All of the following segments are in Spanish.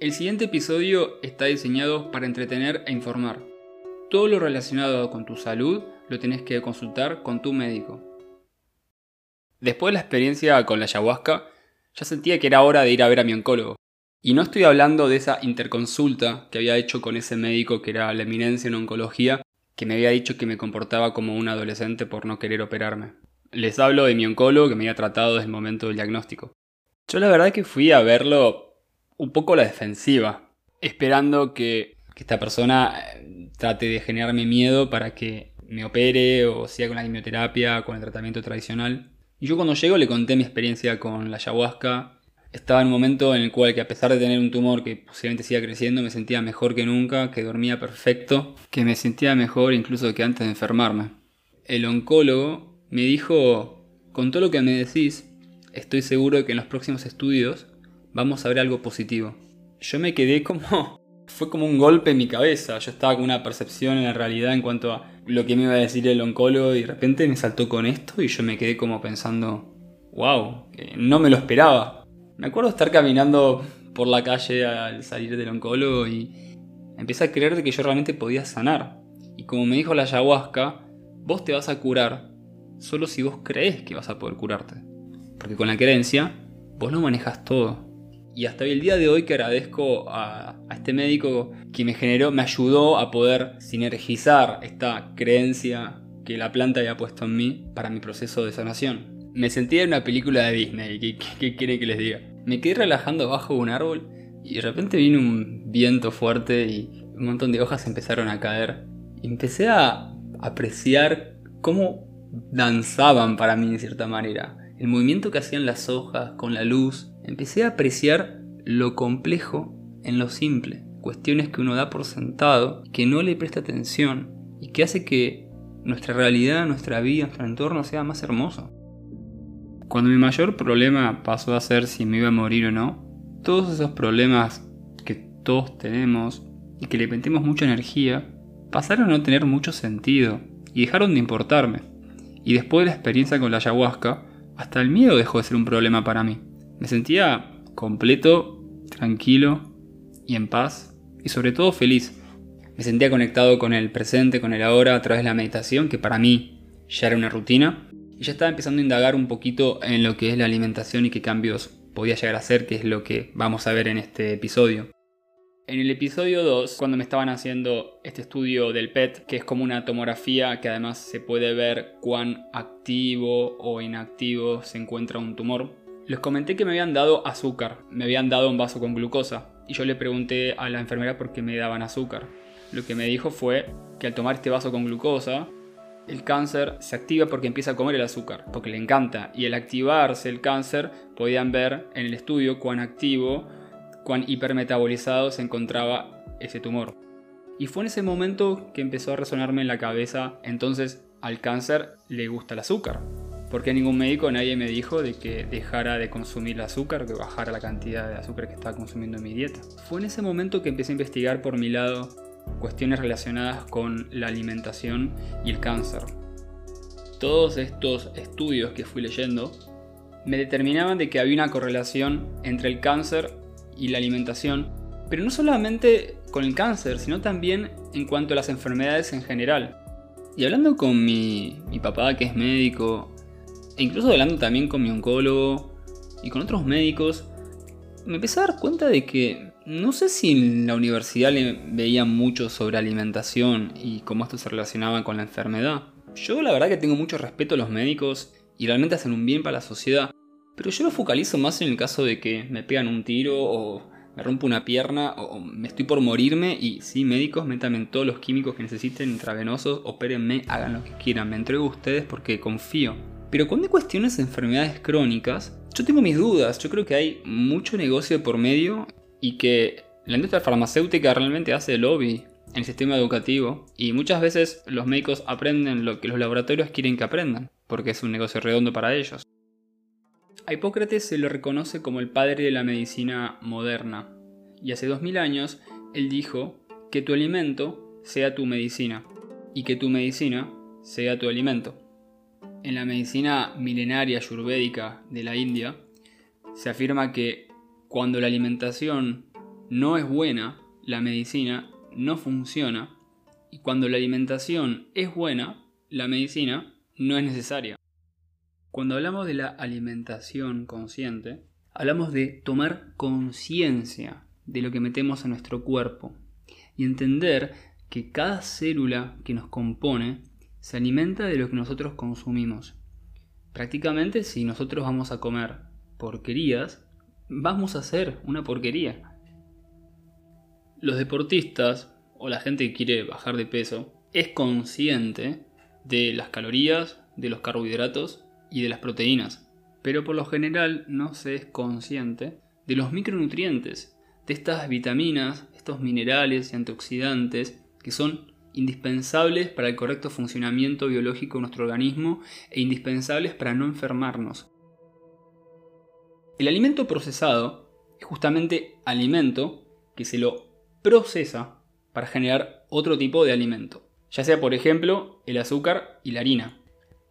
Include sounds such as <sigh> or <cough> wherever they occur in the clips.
El siguiente episodio está diseñado para entretener e informar. Todo lo relacionado con tu salud lo tenés que consultar con tu médico. Después de la experiencia con la ayahuasca, ya sentía que era hora de ir a ver a mi oncólogo. Y no estoy hablando de esa interconsulta que había hecho con ese médico que era la eminencia en oncología, que me había dicho que me comportaba como un adolescente por no querer operarme. Les hablo de mi oncólogo que me había tratado desde el momento del diagnóstico. Yo la verdad que fui a verlo un poco la defensiva, esperando que, esta persona eh, trate de generarme miedo para que me opere o siga con la quimioterapia, con el tratamiento tradicional. Y yo cuando llego le conté mi experiencia con la ayahuasca. Estaba en un momento en el cual que a pesar de tener un tumor que posiblemente siga creciendo, me sentía mejor que nunca, que dormía perfecto, que me sentía mejor incluso que antes de enfermarme. El oncólogo me dijo, con todo lo que me decís, estoy seguro de que en los próximos estudios vamos a ver algo positivo. Yo me quedé como... <laughs> Fue como un golpe en mi cabeza. Yo estaba con una percepción en la realidad en cuanto a lo que me iba a decir el oncólogo y de repente me saltó con esto y yo me quedé como pensando, wow, no me lo esperaba. Me acuerdo estar caminando por la calle al salir del oncólogo y empecé a creer que yo realmente podía sanar. Y como me dijo la ayahuasca, vos te vas a curar solo si vos crees que vas a poder curarte. Porque con la creencia, vos no manejas todo. Y hasta el día de hoy que agradezco a, este médico que me generó, me ayudó a poder sinergizar esta creencia que la planta había puesto en mí para mi proceso de sanación. Me sentía en una película de Disney, ¿qué, qué, quieren que les diga? Me quedé relajando bajo un árbol y de repente vino un viento fuerte y un montón de hojas empezaron a caer. Y empecé a apreciar cómo danzaban para mí de cierta manera. El movimiento que hacían las hojas con la luz, empecé a apreciar lo complejo en lo simple, cuestiones que uno da por sentado, que no le presta atención y que hace que nuestra realidad, nuestra vida, nuestro entorno sea más hermoso. Cuando mi mayor problema pasó a ser si me iba a morir o no, todos esos problemas que todos tenemos y que le metemos mucha energía, pasaron a no tener mucho sentido y dejaron de importarme. Y después de la experiencia con la ayahuasca, hasta el miedo dejó de ser un problema para mí. Me sentía completo, tranquilo y en paz y sobre todo feliz. Me sentía conectado con el presente, con el ahora a través de la meditación, que para mí ya era una rutina. Y ya estaba empezando a indagar un poquito en lo que es la alimentación y qué cambios podía llegar a hacer, que es lo que vamos a ver en este episodio. En el episodio 2, cuando me estaban haciendo este estudio del PET, que es como una tomografía que además se puede ver cuán activo o inactivo se encuentra un tumor, les comenté que me habían dado azúcar, me habían dado un vaso con glucosa, y yo le pregunté a la enfermera por qué me daban azúcar. Lo que me dijo fue que al tomar este vaso con glucosa, el cáncer se activa porque empieza a comer el azúcar, porque le encanta, y al activarse el cáncer podían ver en el estudio cuán activo, cuán hipermetabolizado se encontraba ese tumor. Y fue en ese momento que empezó a resonarme en la cabeza, entonces al cáncer le gusta el azúcar. Porque ningún médico, nadie me dijo de que dejara de consumir azúcar, que bajara la cantidad de azúcar que estaba consumiendo en mi dieta. Fue en ese momento que empecé a investigar por mi lado cuestiones relacionadas con la alimentación y el cáncer. Todos estos estudios que fui leyendo me determinaban de que había una correlación entre el cáncer y la alimentación, pero no solamente con el cáncer, sino también en cuanto a las enfermedades en general. Y hablando con mi, mi papá, que es médico, e incluso hablando también con mi oncólogo y con otros médicos, me empecé a dar cuenta de que no sé si en la universidad le veían mucho sobre alimentación y cómo esto se relacionaba con la enfermedad. Yo la verdad que tengo mucho respeto a los médicos y realmente hacen un bien para la sociedad, pero yo lo focalizo más en el caso de que me pegan un tiro o me rompo una pierna o me estoy por morirme y sí, médicos, métanme todos los químicos que necesiten, intravenosos, opérenme, hagan lo que quieran, me entrego a ustedes porque confío. Pero cuando hay cuestiones de enfermedades crónicas, yo tengo mis dudas. Yo creo que hay mucho negocio por medio y que la industria farmacéutica realmente hace lobby en el sistema educativo y muchas veces los médicos aprenden lo que los laboratorios quieren que aprendan, porque es un negocio redondo para ellos. A Hipócrates se lo reconoce como el padre de la medicina moderna, y hace 2000 años él dijo que tu alimento sea tu medicina y que tu medicina sea tu alimento. En la medicina milenaria ayurvédica de la India, se afirma que cuando la alimentación no es buena, la medicina no funciona. Y cuando la alimentación es buena, la medicina no es necesaria. Cuando hablamos de la alimentación consciente, hablamos de tomar conciencia de lo que metemos a nuestro cuerpo y entender que cada célula que nos compone se alimenta de lo que nosotros consumimos. Prácticamente si nosotros vamos a comer porquerías, vamos a hacer una porquería. Los deportistas o la gente que quiere bajar de peso es consciente de las calorías, de los carbohidratos y de las proteínas, pero por lo general no se es consciente de los micronutrientes, de estas vitaminas, estos minerales y antioxidantes que son indispensables para el correcto funcionamiento biológico de nuestro organismo e indispensables para no enfermarnos. El alimento procesado es justamente alimento que se lo procesa para generar otro tipo de alimento, ya sea por ejemplo el azúcar y la harina,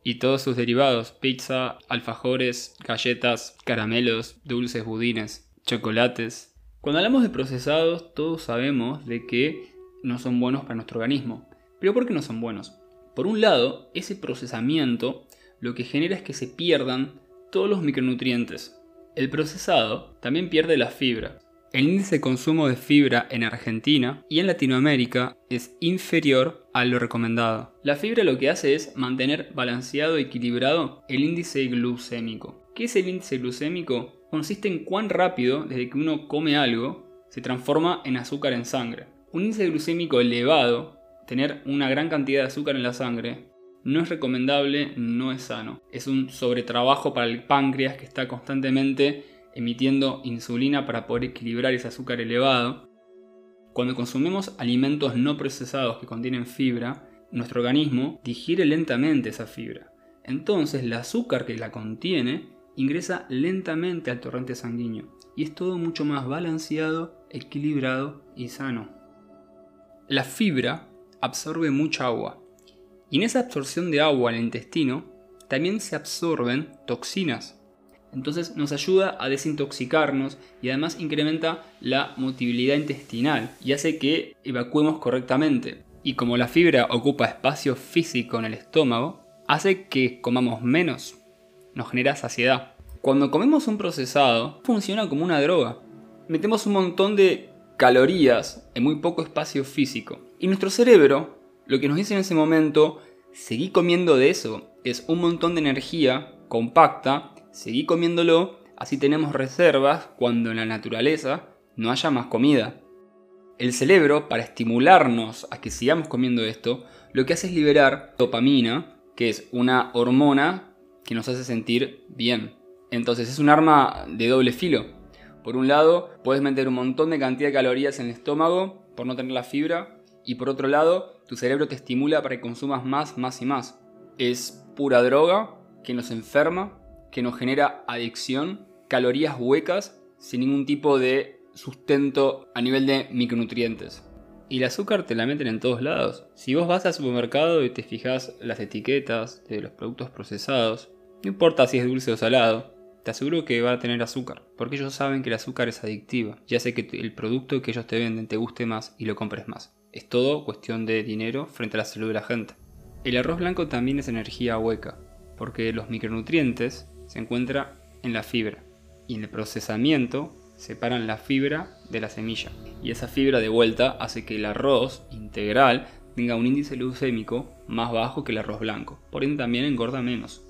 y todos sus derivados, pizza, alfajores, galletas, caramelos, dulces, budines, chocolates. Cuando hablamos de procesados, todos sabemos de que no son buenos para nuestro organismo. Pero ¿por qué no son buenos? Por un lado, ese procesamiento lo que genera es que se pierdan todos los micronutrientes. El procesado también pierde la fibra. El índice de consumo de fibra en Argentina y en Latinoamérica es inferior a lo recomendado. La fibra lo que hace es mantener balanceado equilibrado el índice glucémico. ¿Qué es el índice glucémico? Consiste en cuán rápido, desde que uno come algo, se transforma en azúcar en sangre. Un índice glucémico elevado, tener una gran cantidad de azúcar en la sangre, no es recomendable, no es sano. Es un sobretrabajo para el páncreas que está constantemente emitiendo insulina para poder equilibrar ese azúcar elevado. Cuando consumimos alimentos no procesados que contienen fibra, nuestro organismo digiere lentamente esa fibra. Entonces el azúcar que la contiene ingresa lentamente al torrente sanguíneo y es todo mucho más balanceado, equilibrado y sano. La fibra absorbe mucha agua y en esa absorción de agua al intestino también se absorben toxinas entonces nos ayuda a desintoxicarnos y además incrementa la motilidad intestinal y hace que evacuemos correctamente. Y como la fibra ocupa espacio físico en el estómago, hace que comamos menos. Nos genera saciedad. Cuando comemos un procesado, funciona como una droga. Metemos un montón de calorías en muy poco espacio físico. Y nuestro cerebro, lo que nos dice en ese momento, seguí comiendo de eso. Es un montón de energía compacta seguí comiéndolo, así tenemos reservas cuando en la naturaleza no haya más comida. El cerebro, para estimularnos a que sigamos comiendo esto, lo que hace es liberar dopamina, que es una hormona que nos hace sentir bien. Entonces es un arma de doble filo. Por un lado, puedes meter un montón de cantidad de calorías en el estómago por no tener la fibra, y por otro lado, tu cerebro te estimula para que consumas más, más y más. Es pura droga que nos enferma que nos genera adicción, calorías huecas sin ningún tipo de sustento a nivel de micronutrientes. Y el azúcar te la meten en todos lados. Si vos vas al supermercado y te fijas las etiquetas de los productos procesados, no importa si es dulce o salado, te aseguro que va a tener azúcar, porque ellos saben que el azúcar es adictiva y hace que el producto que ellos te venden te guste más y lo compres más. Es todo cuestión de dinero frente a la salud de la gente. El arroz blanco también es energía hueca, porque los micronutrientes se encuentra en la fibra y en el procesamiento separan la fibra de la semilla y esa fibra de vuelta hace que el arroz integral tenga un índice glucémico más bajo que el arroz blanco, por ende también engorda menos.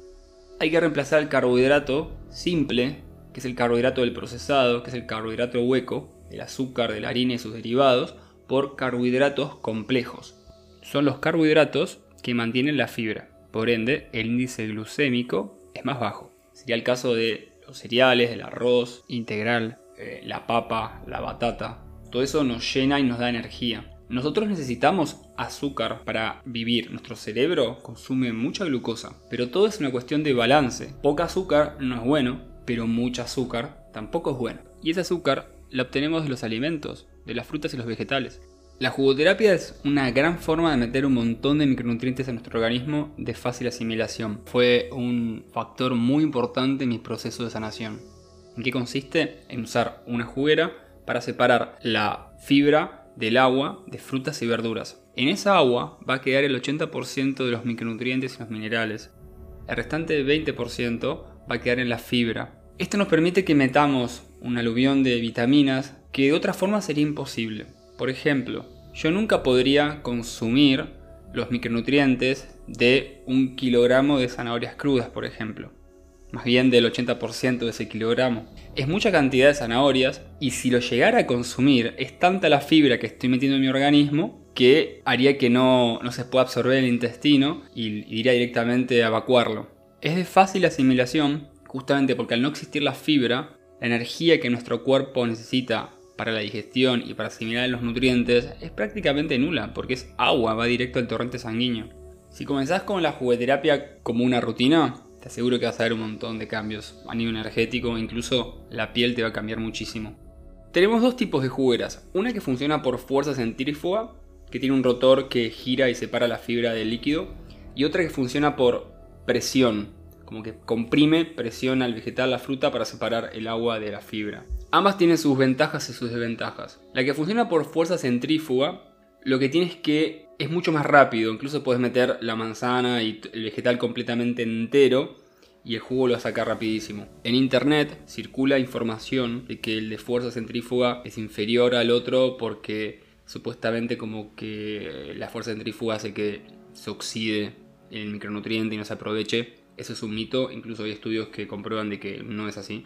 Hay que reemplazar el carbohidrato simple, que es el carbohidrato del procesado, que es el carbohidrato hueco, el azúcar de la harina y sus derivados, por carbohidratos complejos. Son los carbohidratos que mantienen la fibra, por ende el índice glucémico es más bajo. Sería el caso de los cereales, el arroz integral, eh, la papa, la batata. Todo eso nos llena y nos da energía. Nosotros necesitamos azúcar para vivir. Nuestro cerebro consume mucha glucosa, pero todo es una cuestión de balance. Poca azúcar no es bueno, pero mucha azúcar tampoco es bueno. Y ese azúcar la obtenemos de los alimentos, de las frutas y los vegetales. La jugoterapia es una gran forma de meter un montón de micronutrientes en nuestro organismo de fácil asimilación. Fue un factor muy importante en mi proceso de sanación. ¿En qué consiste? En usar una juguera para separar la fibra del agua de frutas y verduras. En esa agua va a quedar el 80% de los micronutrientes y los minerales. El restante 20% va a quedar en la fibra. Esto nos permite que metamos un aluvión de vitaminas que de otra forma sería imposible. Por ejemplo, yo nunca podría consumir los micronutrientes de un kilogramo de zanahorias crudas, por ejemplo. Más bien del 80% de ese kilogramo. Es mucha cantidad de zanahorias y si lo llegara a consumir es tanta la fibra que estoy metiendo en mi organismo que haría que no, se pueda absorber el intestino y iría directamente a evacuarlo. Es de fácil asimilación justamente porque al no existir la fibra, la energía que nuestro cuerpo necesita para la digestión y para asimilar los nutrientes es prácticamente nula, porque es agua, va directo al torrente sanguíneo. Si comenzás con la jugueterapia como una rutina, te aseguro que vas a ver un montón de cambios a nivel energético, incluso la piel te va a cambiar muchísimo. Tenemos dos tipos de jugueras, una que funciona por fuerza centrífuga, que tiene un rotor que gira y separa la fibra del líquido, y otra que funciona por presión, como que comprime, presiona al vegetal, la fruta, para separar el agua de la fibra. Ambas tienen sus ventajas y sus desventajas. La que funciona por fuerza centrífuga, lo que tiene es que es mucho más rápido, incluso puedes meter la manzana y el vegetal completamente entero y el jugo lo va a sacar rapidísimo. En internet circula información de que el de fuerza centrífuga es inferior al otro porque supuestamente como que la fuerza centrífuga hace que se oxide el micronutriente y no se aproveche. Eso es un mito, incluso hay estudios que comprueban de que no es así.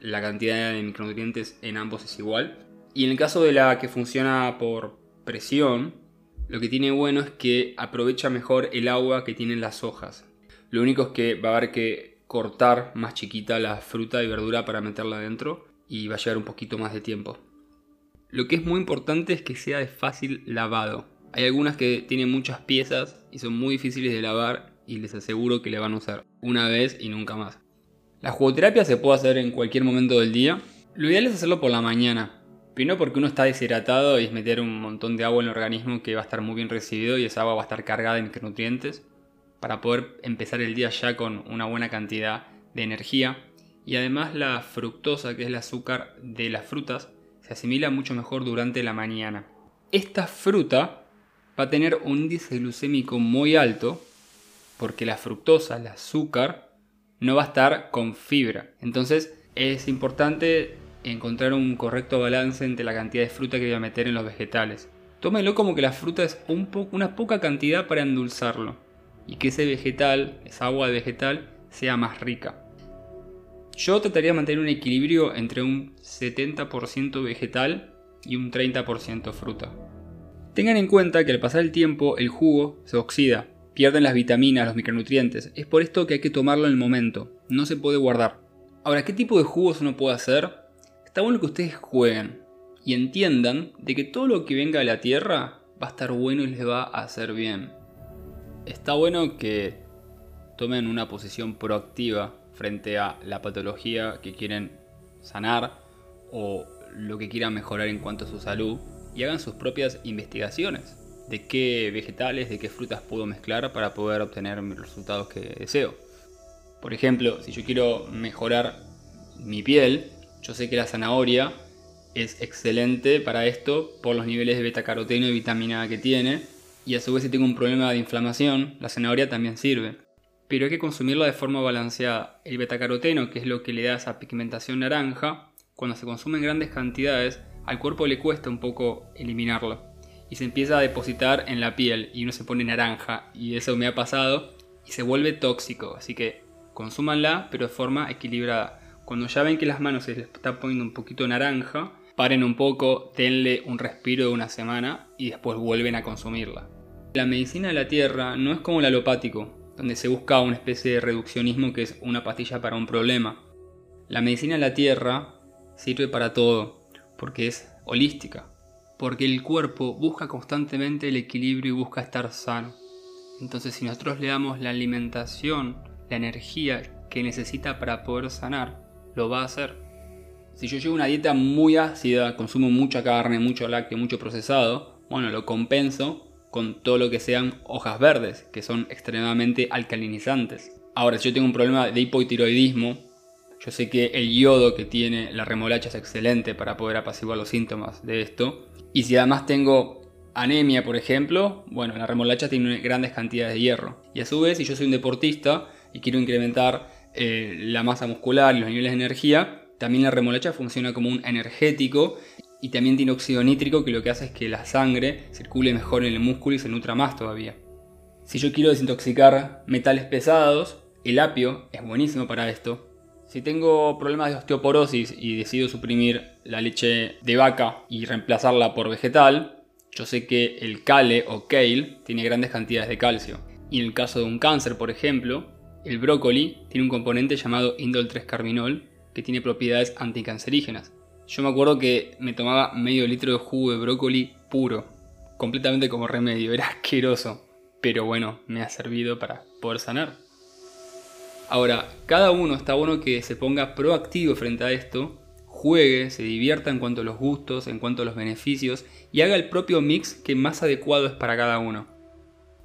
La cantidad de micronutrientes en ambos es igual. Y en el caso de la que funciona por presión, lo que tiene bueno es que aprovecha mejor el agua que tienen las hojas. Lo único es que va a haber que cortar más chiquita la fruta y verdura para meterla adentro y va a llevar un poquito más de tiempo. Lo que es muy importante es que sea de fácil lavado. Hay algunas que tienen muchas piezas y son muy difíciles de lavar y les aseguro que le van a usar una vez y nunca más. La jugoterapia se puede hacer en cualquier momento del día. Lo ideal es hacerlo por la mañana. Primero porque uno está deshidratado y es meter un montón de agua en el organismo que va a estar muy bien recibido y esa agua va a estar cargada de micronutrientes para poder empezar el día ya con una buena cantidad de energía. Y además la fructosa, que es el azúcar de las frutas, se asimila mucho mejor durante la mañana. Esta fruta va a tener un índice glucémico muy alto porque la fructosa, el azúcar, no va a estar con fibra. Entonces es importante encontrar un correcto balance entre la cantidad de fruta que voy a meter en los vegetales. Tómelo como que la fruta es un una poca cantidad para endulzarlo y que ese vegetal, esa agua de vegetal, sea más rica. Yo trataría de mantener un equilibrio entre un 70% vegetal y un 30% fruta. Tengan en cuenta que al pasar el tiempo el jugo se oxida pierden las vitaminas, los micronutrientes. Es por esto que hay que tomarlo en el momento, no se puede guardar. Ahora, ¿qué tipo de jugos uno puede hacer? Está bueno que ustedes jueguen y entiendan de que todo lo que venga de la tierra va a estar bueno y les va a hacer bien. Está bueno que tomen una posición proactiva frente a la patología que quieren sanar o lo que quieran mejorar en cuanto a su salud y hagan sus propias investigaciones de qué vegetales, de qué frutas puedo mezclar para poder obtener los resultados que deseo. Por ejemplo, si yo quiero mejorar mi piel, yo sé que la zanahoria es excelente para esto por los niveles de betacaroteno y vitamina A que tiene, y a su vez si tengo un problema de inflamación, la zanahoria también sirve. Pero hay que consumirla de forma balanceada. El betacaroteno, que es lo que le da esa pigmentación naranja, cuando se consume en grandes cantidades, al cuerpo le cuesta un poco eliminarlo y se empieza a depositar en la piel y uno se pone naranja y eso me ha pasado y se vuelve tóxico. Así que consúmanla pero de forma equilibrada. Cuando ya ven que las manos se les está poniendo un poquito naranja, paren un poco, denle un respiro de una semana y después vuelven a consumirla. La medicina de la tierra no es como el alopático, donde se busca una especie de reduccionismo que es una pastilla para un problema. La medicina de la tierra sirve para todo, porque es holística porque el cuerpo busca constantemente el equilibrio y busca estar sano. Entonces si nosotros le damos la alimentación, la energía que necesita para poder sanar, lo va a hacer. Si yo llevo una dieta muy ácida, consumo mucha carne, mucho lácteo, mucho procesado, bueno, lo compenso con todo lo que sean hojas verdes, que son extremadamente alcalinizantes. Ahora, si yo tengo un problema de hipotiroidismo, Yo sé que el yodo que tiene la remolacha es excelente para poder apaciguar los síntomas de esto. Y si además tengo anemia, por ejemplo, bueno, la remolacha tiene grandes cantidades de hierro. Y a su vez, si yo soy un deportista y quiero incrementar eh, la masa muscular y los niveles de energía, también la remolacha funciona como un energético y también tiene óxido nítrico que lo que hace es que la sangre circule mejor en el músculo y se nutra más todavía. Si yo quiero desintoxicar metales pesados, el apio es buenísimo para esto. Si tengo problemas de osteoporosis y decido suprimir la leche de vaca y reemplazarla por vegetal, yo sé que el kale o kale tiene grandes cantidades de calcio. Y en el caso de un cáncer, por ejemplo, el brócoli tiene un componente llamado indol 3-carbinol que tiene propiedades anticancerígenas. Yo me acuerdo que me tomaba medio litro de jugo de brócoli puro, completamente como remedio, <laughs> era asqueroso, pero bueno, me ha servido para poder sanar. Ahora, cada uno está bueno que se ponga proactivo frente a esto, juegue, se divierta en cuanto a los gustos, en cuanto a los beneficios y haga el propio mix que más adecuado es para cada uno.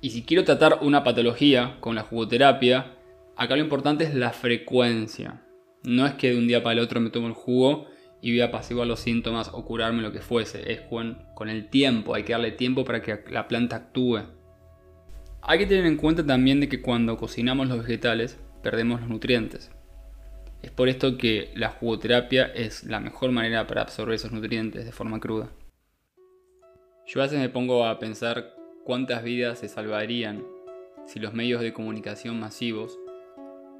Y si quiero tratar una patología con la jugoterapia, acá lo importante es la frecuencia. No es que de un día para el otro me tomo el jugo y voy a apaciguar los síntomas o curarme lo que fuese. Es con, con el tiempo, hay que darle tiempo para que la planta actúe. Hay que tener en cuenta también de que cuando cocinamos los vegetales perdemos los nutrientes. Es por esto que la jugoterapia es la mejor manera para absorber esos nutrientes de forma cruda. Yo a veces me pongo a pensar cuántas vidas se salvarían si los medios de comunicación masivos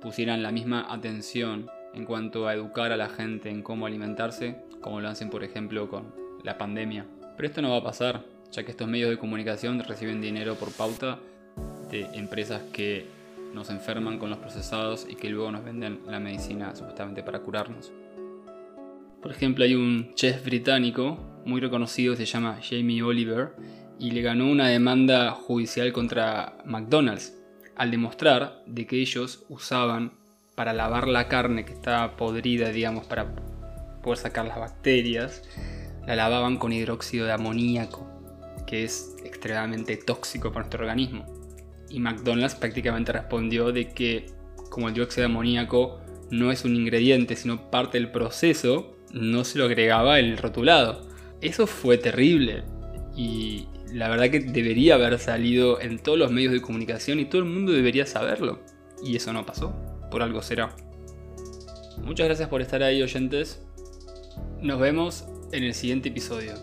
pusieran la misma atención en cuanto a educar a la gente en cómo alimentarse, como lo hacen por ejemplo con la pandemia. Pero esto no va a pasar, ya que estos medios de comunicación reciben dinero por pauta de empresas que nos enferman con los procesados y que luego nos venden la medicina supuestamente para curarnos. Por ejemplo, hay un chef británico muy reconocido, se llama Jamie Oliver, y le ganó una demanda judicial contra McDonald's al demostrar de que ellos usaban para lavar la carne que estaba podrida, digamos, para poder sacar las bacterias, la lavaban con hidróxido de amoníaco, que es extremadamente tóxico para nuestro organismo. Y McDonald's prácticamente respondió de que como el dióxido de amoníaco no es un ingrediente, sino parte del proceso, no se lo agregaba el rotulado. Eso fue terrible y la verdad que debería haber salido en todos los medios de comunicación y todo el mundo debería saberlo. Y eso no pasó por algo será. Muchas gracias por estar ahí oyentes. Nos vemos en el siguiente episodio.